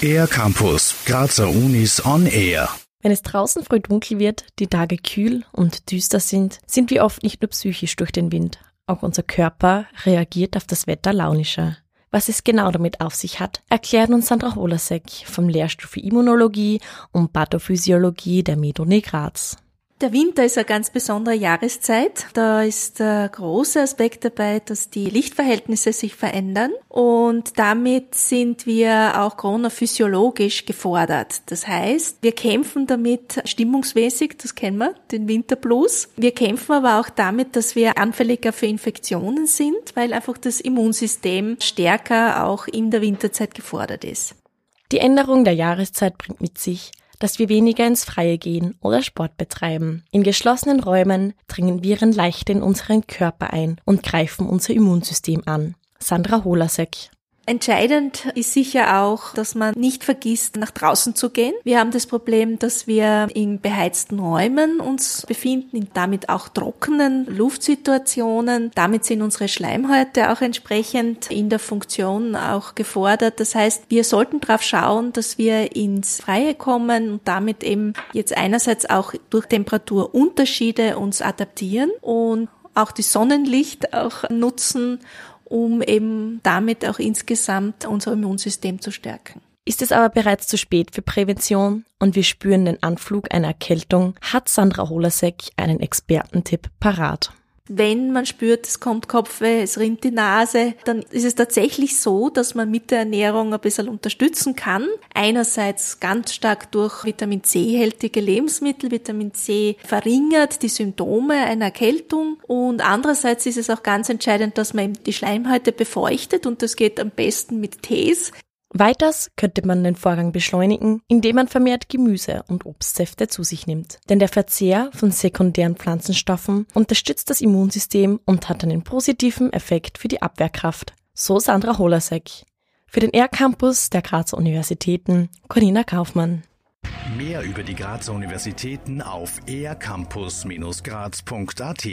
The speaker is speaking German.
Air Campus, Grazer Unis on Air. Wenn es draußen früh dunkel wird, die Tage kühl und düster sind, sind wir oft nicht nur psychisch durch den Wind. Auch unser Körper reagiert auf das Wetter launischer. Was es genau damit auf sich hat, erklärt uns Sandra Holasek vom Lehrstuhl für Immunologie und Pathophysiologie der Meduni Graz. Der Winter ist eine ganz besondere Jahreszeit. Da ist der große Aspekt dabei, dass die Lichtverhältnisse sich verändern und damit sind wir auch chronophysiologisch gefordert. Das heißt, wir kämpfen damit stimmungsmäßig, das kennen wir, den Winterblues. Wir kämpfen aber auch damit, dass wir anfälliger für Infektionen sind, weil einfach das Immunsystem stärker auch in der Winterzeit gefordert ist. Die Änderung der Jahreszeit bringt mit sich, dass wir weniger ins Freie gehen oder Sport betreiben. In geschlossenen Räumen dringen Viren leicht in unseren Körper ein und greifen unser Immunsystem an. Sandra Holasek Entscheidend ist sicher auch, dass man nicht vergisst, nach draußen zu gehen. Wir haben das Problem, dass wir in beheizten Räumen uns befinden, in damit auch trockenen Luftsituationen. Damit sind unsere Schleimhäute auch entsprechend in der Funktion auch gefordert. Das heißt, wir sollten darauf schauen, dass wir ins Freie kommen und damit eben jetzt einerseits auch durch Temperaturunterschiede uns adaptieren und auch die Sonnenlicht auch nutzen um eben damit auch insgesamt unser Immunsystem zu stärken. Ist es aber bereits zu spät für Prävention und wir spüren den Anflug einer Erkältung, hat Sandra Holasek einen Expertentipp parat. Wenn man spürt, es kommt Kopfweh, es rinnt die Nase, dann ist es tatsächlich so, dass man mit der Ernährung ein bisschen unterstützen kann. Einerseits ganz stark durch Vitamin C-hältige Lebensmittel. Vitamin C verringert die Symptome einer Erkältung und andererseits ist es auch ganz entscheidend, dass man die Schleimhäute befeuchtet und das geht am besten mit Tees. Weiters könnte man den Vorgang beschleunigen, indem man vermehrt Gemüse und Obstsäfte zu sich nimmt. Denn der Verzehr von sekundären Pflanzenstoffen unterstützt das Immunsystem und hat einen positiven Effekt für die Abwehrkraft. So Sandra Holasek. Für den R-Campus der Grazer Universitäten, Corina Kaufmann. Mehr über die Grazer Universitäten auf ercampus-graz.at